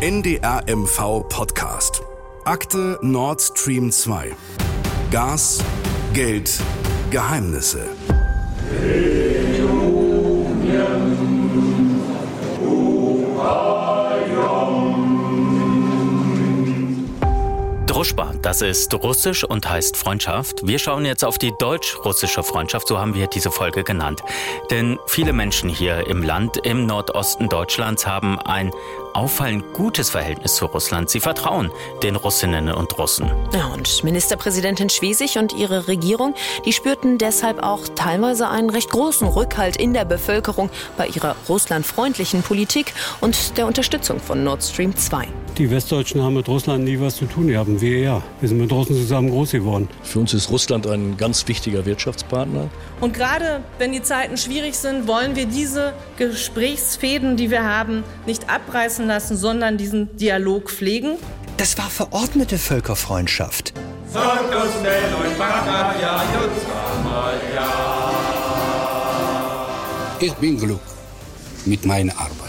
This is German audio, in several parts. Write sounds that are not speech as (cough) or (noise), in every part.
NDR Podcast. Akte Nord Stream 2. Gas, Geld, Geheimnisse. Druschba, das ist russisch und heißt Freundschaft. Wir schauen jetzt auf die deutsch-russische Freundschaft, so haben wir diese Folge genannt. Denn viele Menschen hier im Land, im Nordosten Deutschlands, haben ein auffallend gutes Verhältnis zu Russland. Sie vertrauen den Russinnen und Russen. Ja, und Ministerpräsidentin Schwesig und ihre Regierung, die spürten deshalb auch teilweise einen recht großen Rückhalt in der Bevölkerung bei ihrer russlandfreundlichen Politik und der Unterstützung von Nord Stream 2. Die Westdeutschen haben mit Russland nie was zu tun gehabt. Wir ja. Wir sind mit Russen zusammen groß geworden. Für uns ist Russland ein ganz wichtiger Wirtschaftspartner. Und gerade wenn die Zeiten schwierig sind, wollen wir diese Gesprächsfäden, die wir haben, nicht abreißen lassen, sondern diesen Dialog pflegen. Das war verordnete Völkerfreundschaft. Ich bin Glück mit meiner Arbeit.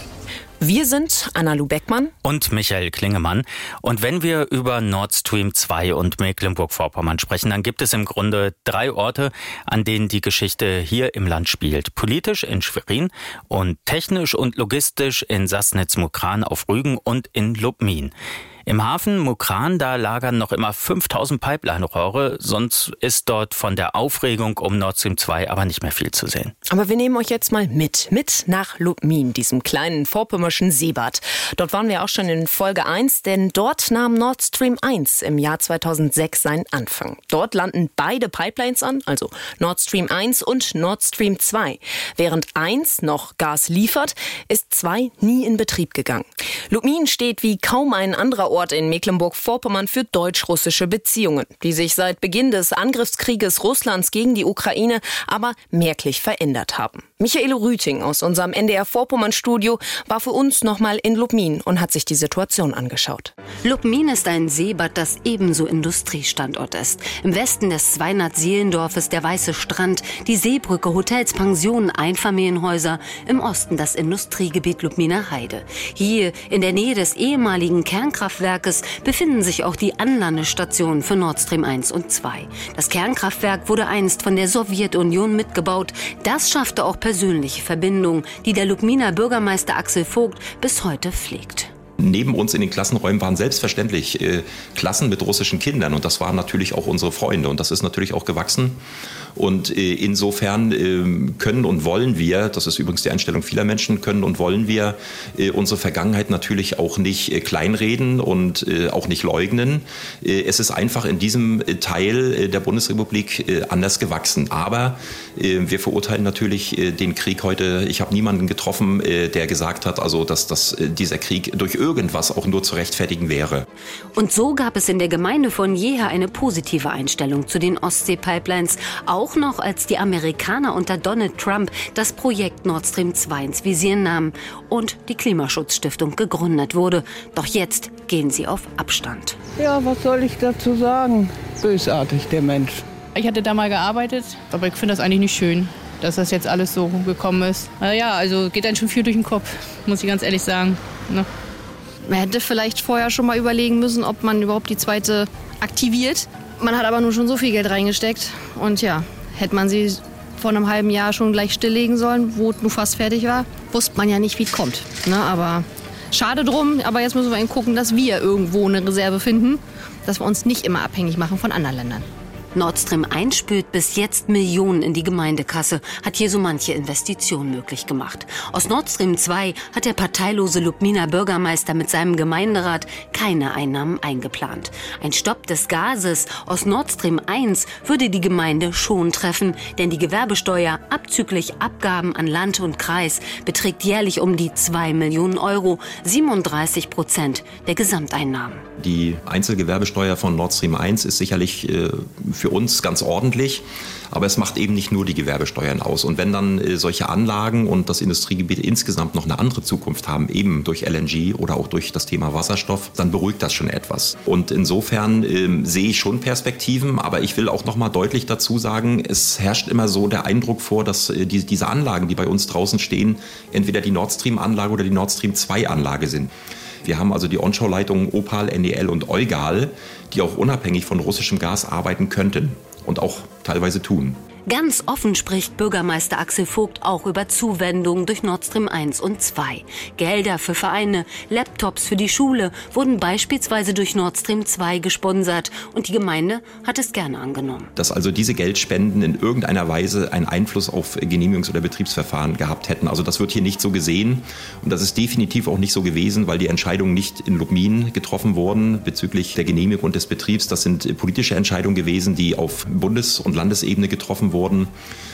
Wir sind Anna-Lu Beckmann und Michael Klingemann. Und wenn wir über Nord Stream 2 und Mecklenburg-Vorpommern sprechen, dann gibt es im Grunde drei Orte, an denen die Geschichte hier im Land spielt. Politisch in Schwerin und technisch und logistisch in Sassnitz-Mukran auf Rügen und in Lubmin. Im Hafen Mukran, da lagern noch immer 5000 Pipeline-Rohre, sonst ist dort von der Aufregung um Nord Stream 2 aber nicht mehr viel zu sehen. Aber wir nehmen euch jetzt mal mit, mit nach Lubmin, diesem kleinen vorpommerschen Seebad. Dort waren wir auch schon in Folge 1, denn dort nahm Nord Stream 1 im Jahr 2006 seinen Anfang. Dort landen beide Pipelines an, also Nord Stream 1 und Nord Stream 2. Während 1 noch Gas liefert, ist 2 nie in Betrieb gegangen. Lubmin steht wie kaum ein anderer Ort in Mecklenburg-Vorpommern für deutsch-russische Beziehungen, die sich seit Beginn des Angriffskrieges Russlands gegen die Ukraine aber merklich verändert haben. Michael Rüting aus unserem NDR Vorpommern Studio war für uns nochmal in Lubmin und hat sich die Situation angeschaut. Lubmin ist ein Seebad, das ebenso Industriestandort ist. Im Westen des Zweinert-Seelendorfes der Weiße Strand, die Seebrücke, Hotels, Pensionen, Einfamilienhäuser. Im Osten das Industriegebiet Lubminer Heide. Hier in der Nähe des ehemaligen Kernkraftwerkes befinden sich auch die Anlandestationen für Nord Stream 1 und 2. Das Kernkraftwerk wurde einst von der Sowjetunion mitgebaut. Das schaffte auch persönliche Verbindung, die der Lubminer Bürgermeister Axel Vogt bis heute pflegt. Neben uns in den Klassenräumen waren selbstverständlich äh, Klassen mit russischen Kindern und das waren natürlich auch unsere Freunde und das ist natürlich auch gewachsen und äh, insofern äh, können und wollen wir, das ist übrigens die Einstellung vieler Menschen, können und wollen wir äh, unsere Vergangenheit natürlich auch nicht äh, kleinreden und auch nicht leugnen. Es ist einfach in diesem Teil der Bundesrepublik anders gewachsen. Aber wir verurteilen natürlich den Krieg heute. Ich habe niemanden getroffen, der gesagt hat, also dass, dass dieser Krieg durch irgendwas auch nur zu rechtfertigen wäre. Und so gab es in der Gemeinde von jeher eine positive Einstellung zu den Ostsee-Pipelines, auch noch als die Amerikaner unter Donald Trump das Projekt Nord Stream 2 ins Visier nahmen und die Klimaschutzstiftung gegründet wurde. Doch jetzt gehen sie auf Abstand. Ja, was soll ich dazu sagen? Bösartig, der Mensch. Ich hatte da mal gearbeitet, aber ich finde das eigentlich nicht schön, dass das jetzt alles so gekommen ist. Ja, also geht dann schon viel durch den Kopf, muss ich ganz ehrlich sagen. Ne? Man hätte vielleicht vorher schon mal überlegen müssen, ob man überhaupt die zweite aktiviert. Man hat aber nur schon so viel Geld reingesteckt. Und ja, hätte man sie vor einem halben Jahr schon gleich stilllegen sollen, wo es nur fast fertig war, wusste man ja nicht, wie es kommt. Ne? Aber schade drum, aber jetzt müssen wir eben gucken, dass wir irgendwo eine Reserve finden, dass wir uns nicht immer abhängig machen von anderen Ländern. Nord Stream 1 spült bis jetzt Millionen in die Gemeindekasse, hat hier so manche Investition möglich gemacht. Aus Nord Stream 2 hat der parteilose Lubminer Bürgermeister mit seinem Gemeinderat keine Einnahmen eingeplant. Ein Stopp des Gases aus Nord Stream 1 würde die Gemeinde schon treffen, denn die Gewerbesteuer abzüglich Abgaben an Land und Kreis beträgt jährlich um die 2 Millionen Euro, 37 Prozent der Gesamteinnahmen. Die Einzelgewerbesteuer von Nord Stream 1 ist sicherlich äh, für uns ganz ordentlich. Aber es macht eben nicht nur die Gewerbesteuern aus. Und wenn dann äh, solche Anlagen und das Industriegebiet insgesamt noch eine andere Zukunft haben, eben durch LNG oder auch durch das Thema Wasserstoff, dann beruhigt das schon etwas. Und insofern äh, sehe ich schon Perspektiven, aber ich will auch noch mal deutlich dazu sagen, es herrscht immer so der Eindruck vor, dass äh, die, diese Anlagen, die bei uns draußen stehen, entweder die Nord Stream Anlage oder die Nord Stream 2 Anlage sind. Wir haben also die Onshore-Leitungen Opal, NEL und Eugal, die auch unabhängig von russischem Gas arbeiten könnten und auch teilweise tun. Ganz offen spricht Bürgermeister Axel Vogt auch über Zuwendungen durch Nord Stream 1 und 2. Gelder für Vereine, Laptops für die Schule wurden beispielsweise durch Nord Stream 2 gesponsert und die Gemeinde hat es gerne angenommen. Dass also diese Geldspenden in irgendeiner Weise einen Einfluss auf Genehmigungs- oder Betriebsverfahren gehabt hätten. Also das wird hier nicht so gesehen und das ist definitiv auch nicht so gewesen, weil die Entscheidungen nicht in Lubmin getroffen wurden bezüglich der Genehmigung und des Betriebs. Das sind politische Entscheidungen gewesen, die auf Bundes- und Landesebene getroffen wurden wurden.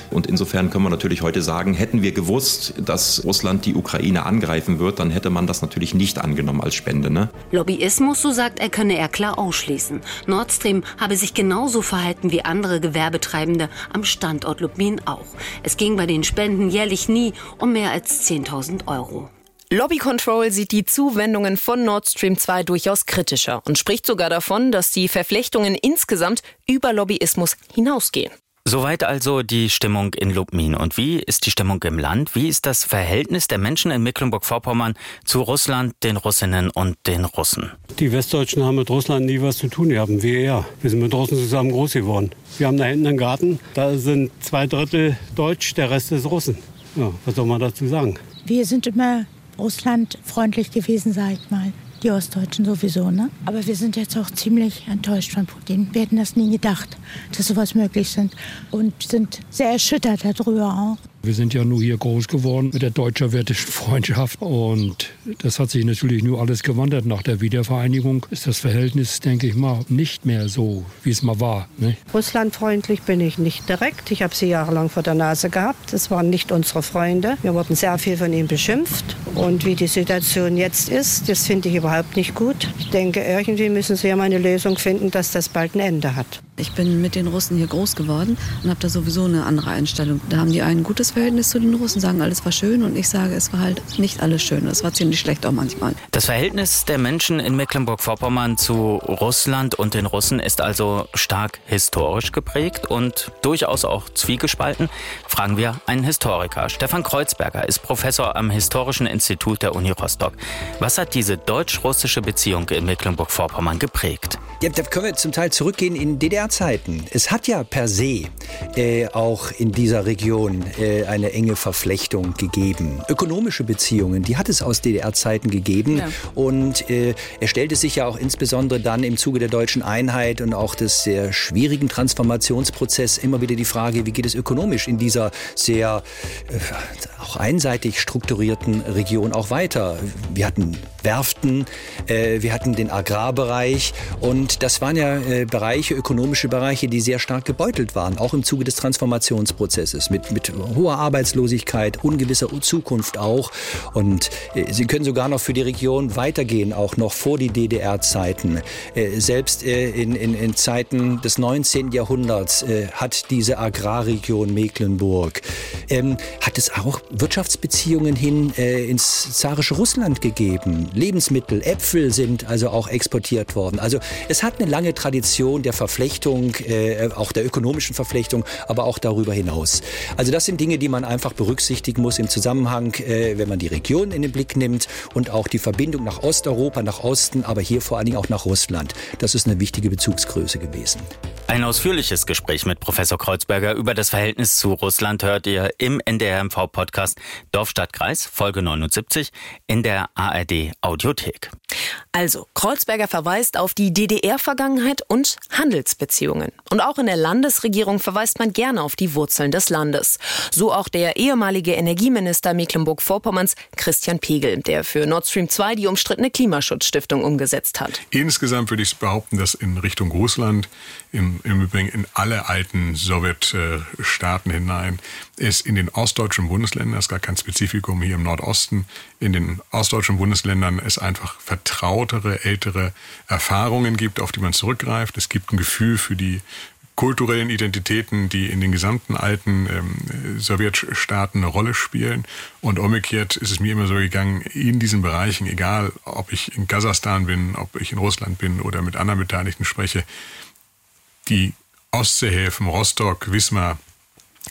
Und insofern können wir natürlich heute sagen, hätten wir gewusst, dass Russland die Ukraine angreifen wird, dann hätte man das natürlich nicht angenommen als Spende. Ne? Lobbyismus, so sagt er, könne er klar ausschließen. Nord Stream habe sich genauso verhalten wie andere Gewerbetreibende am Standort Lubmin auch. Es ging bei den Spenden jährlich nie um mehr als 10.000 Euro. Lobby Control sieht die Zuwendungen von Nord Stream 2 durchaus kritischer und spricht sogar davon, dass die Verflechtungen insgesamt über Lobbyismus hinausgehen. Soweit also die Stimmung in Lubmin. Und wie ist die Stimmung im Land? Wie ist das Verhältnis der Menschen in Mecklenburg-Vorpommern zu Russland, den Russinnen und den Russen? Die Westdeutschen haben mit Russland nie was zu tun gehabt. Wir ja. Wir sind mit Russen zusammen groß geworden. Wir haben da hinten einen Garten. Da sind zwei Drittel Deutsch, der Rest ist Russen. Ja, was soll man dazu sagen? Wir sind immer Russland freundlich gewesen, sag ich mal. Die Ostdeutschen sowieso, ne? Aber wir sind jetzt auch ziemlich enttäuscht von Putin. Wir hätten das nie gedacht, dass sowas möglich sind. Und sind sehr erschüttert darüber auch. Wir sind ja nur hier groß geworden mit der deutsch-sowjetischen Freundschaft. Und das hat sich natürlich nur alles gewandert. Nach der Wiedervereinigung ist das Verhältnis, denke ich mal, nicht mehr so, wie es mal war. Ne? Russlandfreundlich bin ich nicht direkt. Ich habe sie jahrelang vor der Nase gehabt. Es waren nicht unsere Freunde. Wir wurden sehr viel von ihnen beschimpft. Und wie die Situation jetzt ist, das finde ich überhaupt nicht gut. Ich denke, irgendwie müssen sie ja mal eine Lösung finden, dass das bald ein Ende hat. Ich bin mit den Russen hier groß geworden und habe da sowieso eine andere Einstellung. Da haben die ein gutes Verhältnis zu den Russen, sagen, alles war schön und ich sage, es war halt nicht alles schön. Es war ziemlich schlecht auch manchmal. Das Verhältnis der Menschen in Mecklenburg-Vorpommern zu Russland und den Russen ist also stark historisch geprägt und durchaus auch zwiegespalten. Fragen wir einen Historiker. Stefan Kreuzberger ist Professor am Historischen Institut der Uni Rostock. Was hat diese deutsch-russische Beziehung in Mecklenburg-Vorpommern geprägt? Ja, da können wir zum Teil zurückgehen in DDR-Zeiten. Es hat ja per se äh, auch in dieser Region äh, eine enge Verflechtung gegeben. Ökonomische Beziehungen, die hat es aus DDR-Zeiten gegeben. Ja. Und äh, er stellte sich ja auch insbesondere dann im Zuge der deutschen Einheit und auch des sehr schwierigen Transformationsprozesses immer wieder die Frage, wie geht es ökonomisch in dieser sehr äh, auch einseitig strukturierten Region auch weiter. Wir hatten Werften, äh, wir hatten den Agrarbereich und das waren ja äh, Bereiche, ökonomische Bereiche, die sehr stark gebeutelt waren, auch im Zuge des Transformationsprozesses mit, mit hoher Arbeitslosigkeit, ungewisser Zukunft auch. Und äh, sie können sogar noch für die Region weitergehen, auch noch vor die DDR-Zeiten. Selbst in, in, in Zeiten des 19. Jahrhunderts hat diese Agrarregion Mecklenburg, ähm, hat es auch Wirtschaftsbeziehungen hin äh, ins zarische Russland gegeben. Lebensmittel, Äpfel sind also auch exportiert worden. Also es hat eine lange Tradition der Verflechtung, äh, auch der ökonomischen Verflechtung, aber auch darüber hinaus. Also das sind Dinge, die man einfach berücksichtigen muss im Zusammenhang, äh, wenn man die Region in den Blick nimmt und auch die Verbindung nach Osteuropa, nach Osten, aber hier vor allen Dingen auch nach Russland. Das ist eine wichtige Bezugsgröße gewesen. Ein ausführliches Gespräch mit Professor Kreuzberger über das Verhältnis zu Russland hört ihr im NDRMV-Podcast Dorf-Stadt-Kreis, Folge 79, in der ARD Audiothek. Also, Kreuzberger verweist auf die DDR-Vergangenheit und Handelsbeziehungen. Und auch in der Landesregierung verweist man gerne auf die Wurzeln des Landes. So auch der ehemalige Energieminister Mecklenburg-Vorpommerns Christian Pegel, der für Nord Stream 2 die umstrittene Klimaschutzstiftung umgesetzt hat. Insgesamt würde ich behaupten, dass in Richtung Russland, im, im Übrigen in alle alten Sowjetstaaten hinein, es in den ostdeutschen Bundesländern, das ist gar kein Spezifikum hier im Nordosten, in den ostdeutschen Bundesländern es einfach vertrautere, ältere Erfahrungen gibt, auf die man zurückgreift. Es gibt ein Gefühl für die kulturellen Identitäten, die in den gesamten alten ähm, Sowjetstaaten eine Rolle spielen. Und umgekehrt ist es mir immer so gegangen, in diesen Bereichen, egal ob ich in Kasachstan bin, ob ich in Russland bin oder mit anderen Beteiligten spreche, die Ostseehäfen, Rostock, Wismar,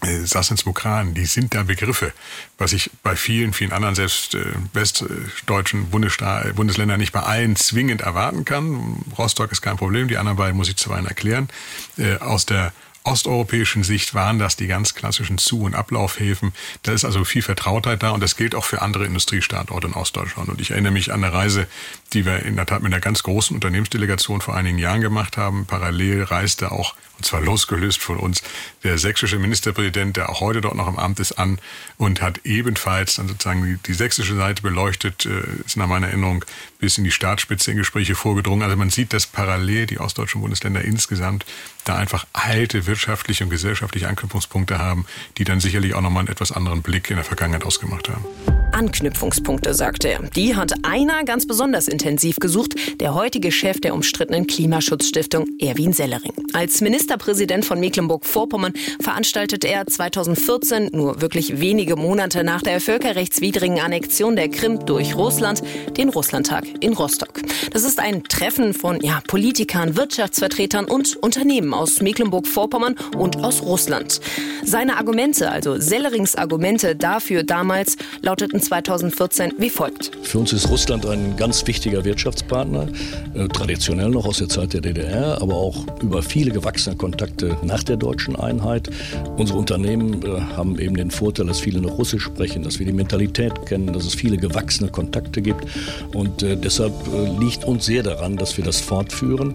äh, Sassens-Mokran, die sind da Begriffe, was ich bei vielen, vielen anderen, selbst äh, westdeutschen Bundesländern nicht bei allen zwingend erwarten kann. Rostock ist kein Problem, die anderen beiden muss ich zuweilen erklären. Äh, aus der osteuropäischen Sicht waren das die ganz klassischen Zu- und Ablaufhäfen. Da ist also viel Vertrautheit da und das gilt auch für andere Industriestandorte in Ostdeutschland. Und ich erinnere mich an eine Reise, die wir in der Tat mit einer ganz großen Unternehmensdelegation vor einigen Jahren gemacht haben. Parallel reiste auch und zwar losgelöst von uns, der sächsische Ministerpräsident, der auch heute dort noch im Amt ist, an und hat ebenfalls dann sozusagen die, die sächsische Seite beleuchtet, äh, ist nach meiner Erinnerung bis in die Staatsspitze in Gespräche vorgedrungen. Also man sieht, dass parallel die ostdeutschen Bundesländer insgesamt da einfach alte wirtschaftliche und gesellschaftliche Anknüpfungspunkte haben, die dann sicherlich auch nochmal einen etwas anderen Blick in der Vergangenheit ausgemacht haben. Anknüpfungspunkte, sagte er. Die hat einer ganz besonders intensiv gesucht, der heutige Chef der umstrittenen Klimaschutzstiftung, Erwin Sellering. Als Ministerpräsident von Mecklenburg-Vorpommern veranstaltete er 2014, nur wirklich wenige Monate nach der völkerrechtswidrigen Annexion der Krim durch Russland, den Russlandtag in Rostock. Das ist ein Treffen von ja, Politikern, Wirtschaftsvertretern und Unternehmen aus Mecklenburg-Vorpommern und aus Russland. Seine Argumente, also Sellerings Argumente dafür damals, lauteten 2014 wie folgt. Für uns ist Russland ein ganz wichtiger Wirtschaftspartner, äh, traditionell noch aus der Zeit der DDR, aber auch über viele gewachsene Kontakte nach der deutschen Einheit. Unsere Unternehmen äh, haben eben den Vorteil, dass viele noch Russisch sprechen, dass wir die Mentalität kennen, dass es viele gewachsene Kontakte gibt. Und äh, deshalb liegt uns sehr daran, dass wir das fortführen,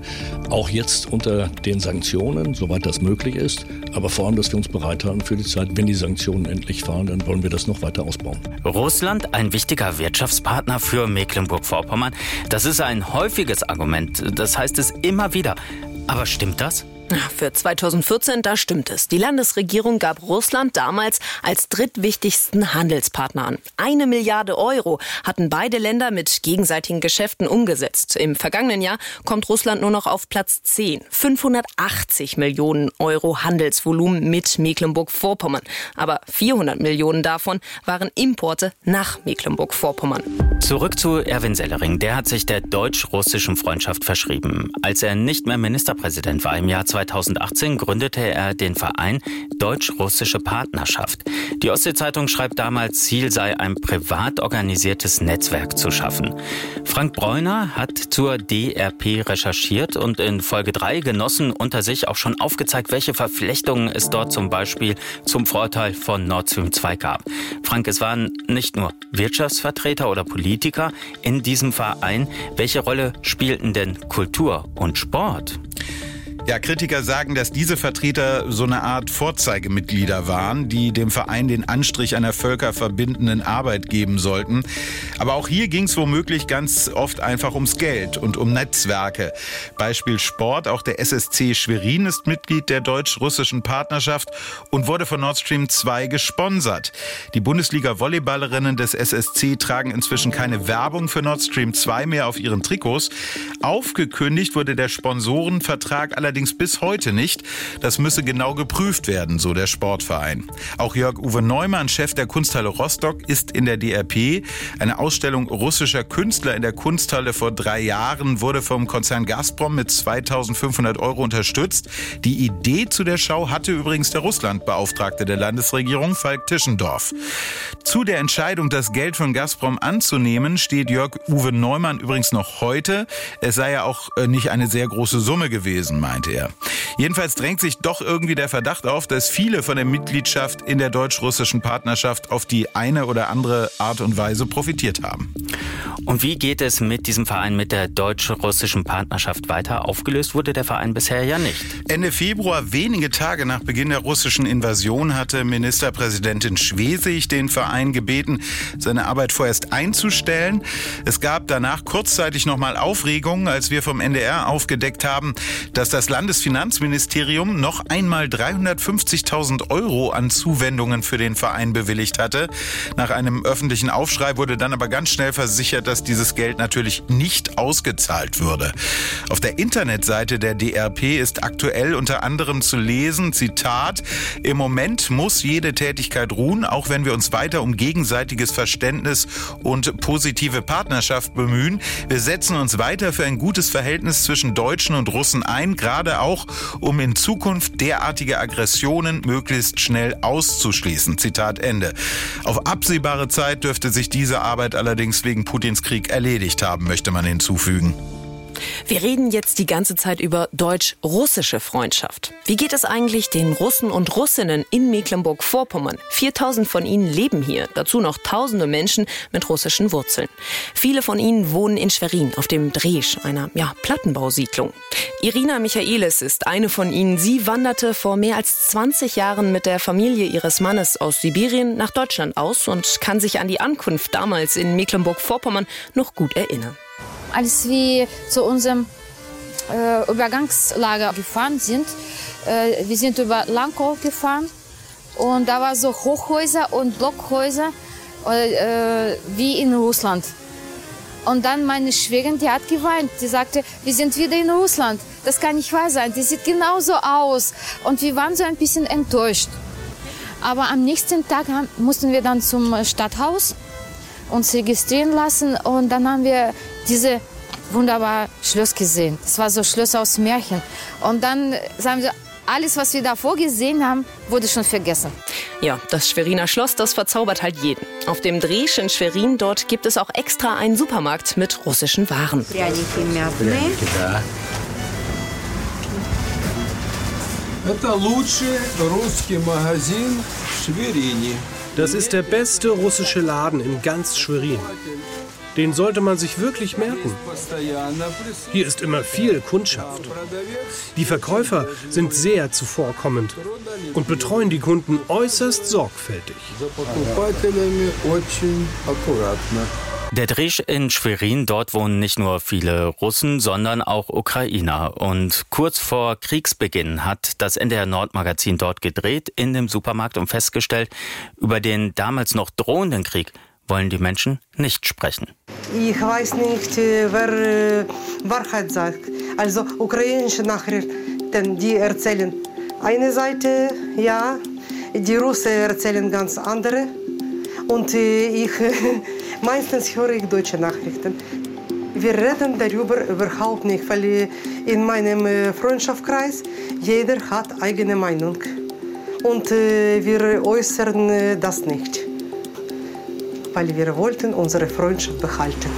auch jetzt unter den Sanktionen, soweit das möglich ist, aber vor allem, dass wir uns bereit halten für die Zeit, wenn die Sanktionen endlich fallen, dann wollen wir das noch weiter ausbauen. Russland ein wichtiger Wirtschaftspartner für Mecklenburg-Vorpommern. Das ist ein häufiges Argument. Das heißt es immer wieder. Aber stimmt das? Für 2014, da stimmt es. Die Landesregierung gab Russland damals als drittwichtigsten Handelspartner an. Eine Milliarde Euro hatten beide Länder mit gegenseitigen Geschäften umgesetzt. Im vergangenen Jahr kommt Russland nur noch auf Platz 10. 580 Millionen Euro Handelsvolumen mit Mecklenburg-Vorpommern. Aber 400 Millionen davon waren Importe nach Mecklenburg-Vorpommern. Zurück zu Erwin Sellering. Der hat sich der deutsch-russischen Freundschaft verschrieben. Als er nicht mehr Ministerpräsident war im Jahr 2000, 2018 gründete er den Verein Deutsch-Russische Partnerschaft. Die Ostsee-Zeitung schreibt damals, Ziel sei ein privat organisiertes Netzwerk zu schaffen. Frank Bräuner hat zur DRP recherchiert und in Folge 3 Genossen unter sich auch schon aufgezeigt, welche Verflechtungen es dort zum Beispiel zum Vorteil von Nord Stream 2 gab. Frank, es waren nicht nur Wirtschaftsvertreter oder Politiker in diesem Verein. Welche Rolle spielten denn Kultur und Sport? Ja, Kritiker sagen, dass diese Vertreter so eine Art Vorzeigemitglieder waren, die dem Verein den Anstrich einer völkerverbindenden Arbeit geben sollten. Aber auch hier ging es womöglich ganz oft einfach ums Geld und um Netzwerke. Beispiel Sport, auch der SSC Schwerin ist Mitglied der deutsch-russischen Partnerschaft und wurde von Nord Stream 2 gesponsert. Die Bundesliga-Volleyballerinnen des SSC tragen inzwischen keine Werbung für Nord Stream 2 mehr auf ihren Trikots. Aufgekündigt wurde der Sponsorenvertrag allerdings allerdings bis heute nicht. Das müsse genau geprüft werden, so der Sportverein. Auch Jörg-Uwe Neumann, Chef der Kunsthalle Rostock, ist in der DRP. Eine Ausstellung russischer Künstler in der Kunsthalle vor drei Jahren wurde vom Konzern Gazprom mit 2500 Euro unterstützt. Die Idee zu der Schau hatte übrigens der Russlandbeauftragte der Landesregierung, Falk Tischendorf. Zu der Entscheidung, das Geld von Gazprom anzunehmen, steht Jörg-Uwe Neumann übrigens noch heute. Es sei ja auch äh, nicht eine sehr große Summe gewesen, meinte er. Jedenfalls drängt sich doch irgendwie der Verdacht auf, dass viele von der Mitgliedschaft in der deutsch-russischen Partnerschaft auf die eine oder andere Art und Weise profitiert haben. Und wie geht es mit diesem Verein, mit der deutsch-russischen Partnerschaft weiter? Aufgelöst wurde der Verein bisher ja nicht. Ende Februar, wenige Tage nach Beginn der russischen Invasion, hatte Ministerpräsidentin Schwesig den Verein gebeten, seine Arbeit vorerst einzustellen. Es gab danach kurzzeitig nochmal Aufregung, als wir vom NDR aufgedeckt haben, dass das Landesfinanzministerium noch einmal 350.000 Euro an Zuwendungen für den Verein bewilligt hatte. Nach einem öffentlichen Aufschrei wurde dann aber ganz schnell versichert, dass dieses Geld natürlich nicht ausgezahlt würde. Auf der Internetseite der DRP ist aktuell unter anderem zu lesen, Zitat, im Moment muss jede Tätigkeit ruhen, auch wenn wir uns weiter um gegenseitiges Verständnis und positive Partnerschaft bemühen. Wir setzen uns weiter für ein gutes Verhältnis zwischen Deutschen und Russen ein, gerade gerade auch, um in Zukunft derartige Aggressionen möglichst schnell auszuschließen. Zitat Ende. Auf absehbare Zeit dürfte sich diese Arbeit allerdings wegen Putins Krieg erledigt haben, möchte man hinzufügen. Wir reden jetzt die ganze Zeit über deutsch-russische Freundschaft. Wie geht es eigentlich den Russen und Russinnen in Mecklenburg-Vorpommern? 4000 von ihnen leben hier, dazu noch tausende Menschen mit russischen Wurzeln. Viele von ihnen wohnen in Schwerin auf dem Dresch, einer ja, Plattenbausiedlung. Irina Michaelis ist eine von ihnen. Sie wanderte vor mehr als 20 Jahren mit der Familie ihres Mannes aus Sibirien nach Deutschland aus und kann sich an die Ankunft damals in Mecklenburg-Vorpommern noch gut erinnern als wir zu unserem äh, Übergangslager gefahren sind. Äh, wir sind über Lankow gefahren und da war so Hochhäuser und Blockhäuser äh, wie in Russland. Und dann meine Schwägerin, die hat geweint. Die sagte, wir sind wieder in Russland. Das kann nicht wahr sein. Die sieht genauso aus. Und wir waren so ein bisschen enttäuscht. Aber am nächsten Tag mussten wir dann zum Stadthaus uns registrieren lassen und dann haben wir diese wunderbare Schloss gesehen. Das war so Schloss aus Märchen. Und dann äh, sagen sie, alles, was wir davor gesehen haben, wurde schon vergessen. Ja, das Schweriner Schloss, das verzaubert halt jeden. Auf dem Dresch in Schwerin, dort gibt es auch extra einen Supermarkt mit russischen Waren. Das ist der beste russische Laden in ganz Schwerin. Den sollte man sich wirklich merken. Hier ist immer viel Kundschaft. Die Verkäufer sind sehr zuvorkommend und betreuen die Kunden äußerst sorgfältig. Der Dresch in Schwerin, dort wohnen nicht nur viele Russen, sondern auch Ukrainer. Und kurz vor Kriegsbeginn hat das NDR Nordmagazin dort gedreht in dem Supermarkt und festgestellt, über den damals noch drohenden Krieg wollen die Menschen nicht sprechen. Ich weiß nicht, äh, wer äh, Wahrheit sagt. Also ukrainische Nachrichten, die erzählen eine Seite, ja, die Russen erzählen ganz andere. Und äh, ich (laughs) Meistens höre ich deutsche Nachrichten. Wir reden darüber überhaupt nicht, weil in meinem Freundschaftskreis jeder hat eigene Meinung. Und wir äußern das nicht, weil wir wollten unsere Freundschaft behalten.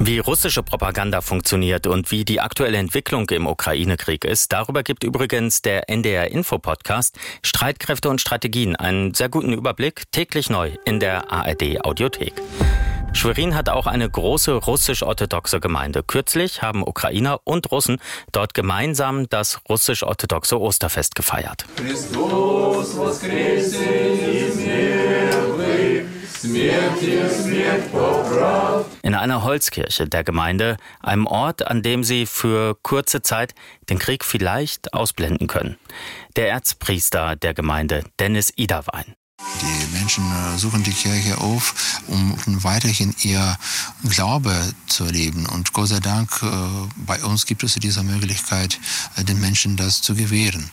Wie russische Propaganda funktioniert und wie die aktuelle Entwicklung im Ukraine-Krieg ist, darüber gibt übrigens der NDR Info Podcast Streitkräfte und Strategien einen sehr guten Überblick täglich neu in der ARD Audiothek. Schwerin hat auch eine große russisch-orthodoxe Gemeinde. Kürzlich haben Ukrainer und Russen dort gemeinsam das russisch-orthodoxe Osterfest gefeiert. Christus in einer Holzkirche der Gemeinde, einem Ort, an dem sie für kurze Zeit den Krieg vielleicht ausblenden können. Der Erzpriester der Gemeinde, Dennis Iderwein. Die Menschen äh, suchen die Kirche auf, um weiterhin ihr Glaube zu erleben. Und Gott sei Dank, äh, bei uns gibt es diese Möglichkeit, äh, den Menschen das zu gewähren.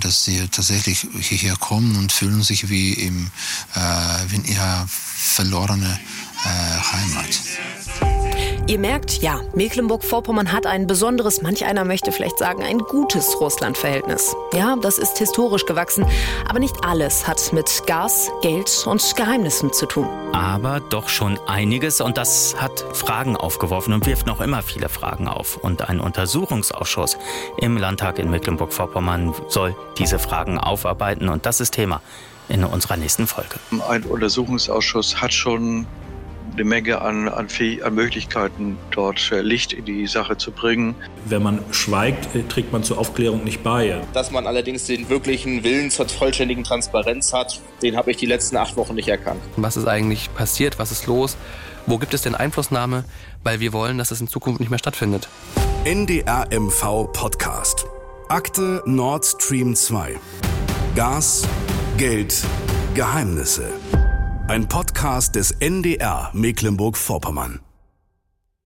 Dass sie tatsächlich hierher kommen und fühlen sich wie, wie in ihrer verlorenen Heimat. Ihr merkt, ja, Mecklenburg-Vorpommern hat ein besonderes, manch einer möchte vielleicht sagen, ein gutes Russland-Verhältnis. Ja, das ist historisch gewachsen, aber nicht alles hat mit Gas, Geld und Geheimnissen zu tun. Aber doch schon einiges und das hat Fragen aufgeworfen und wirft noch immer viele Fragen auf. Und ein Untersuchungsausschuss im Landtag in Mecklenburg-Vorpommern soll diese Fragen aufarbeiten und das ist Thema in unserer nächsten Folge. Ein Untersuchungsausschuss hat schon eine Menge an, an, an Möglichkeiten, dort äh, Licht in die Sache zu bringen. Wenn man schweigt, äh, trägt man zur Aufklärung nicht bei. Dass man allerdings den wirklichen Willen zur vollständigen Transparenz hat, den habe ich die letzten acht Wochen nicht erkannt. Was ist eigentlich passiert? Was ist los? Wo gibt es denn Einflussnahme? Weil wir wollen, dass es in Zukunft nicht mehr stattfindet. NDR MV Podcast. Akte Nord Stream 2. Gas, Geld, Geheimnisse. Ein Podcast des NDR Mecklenburg-Vorpommern.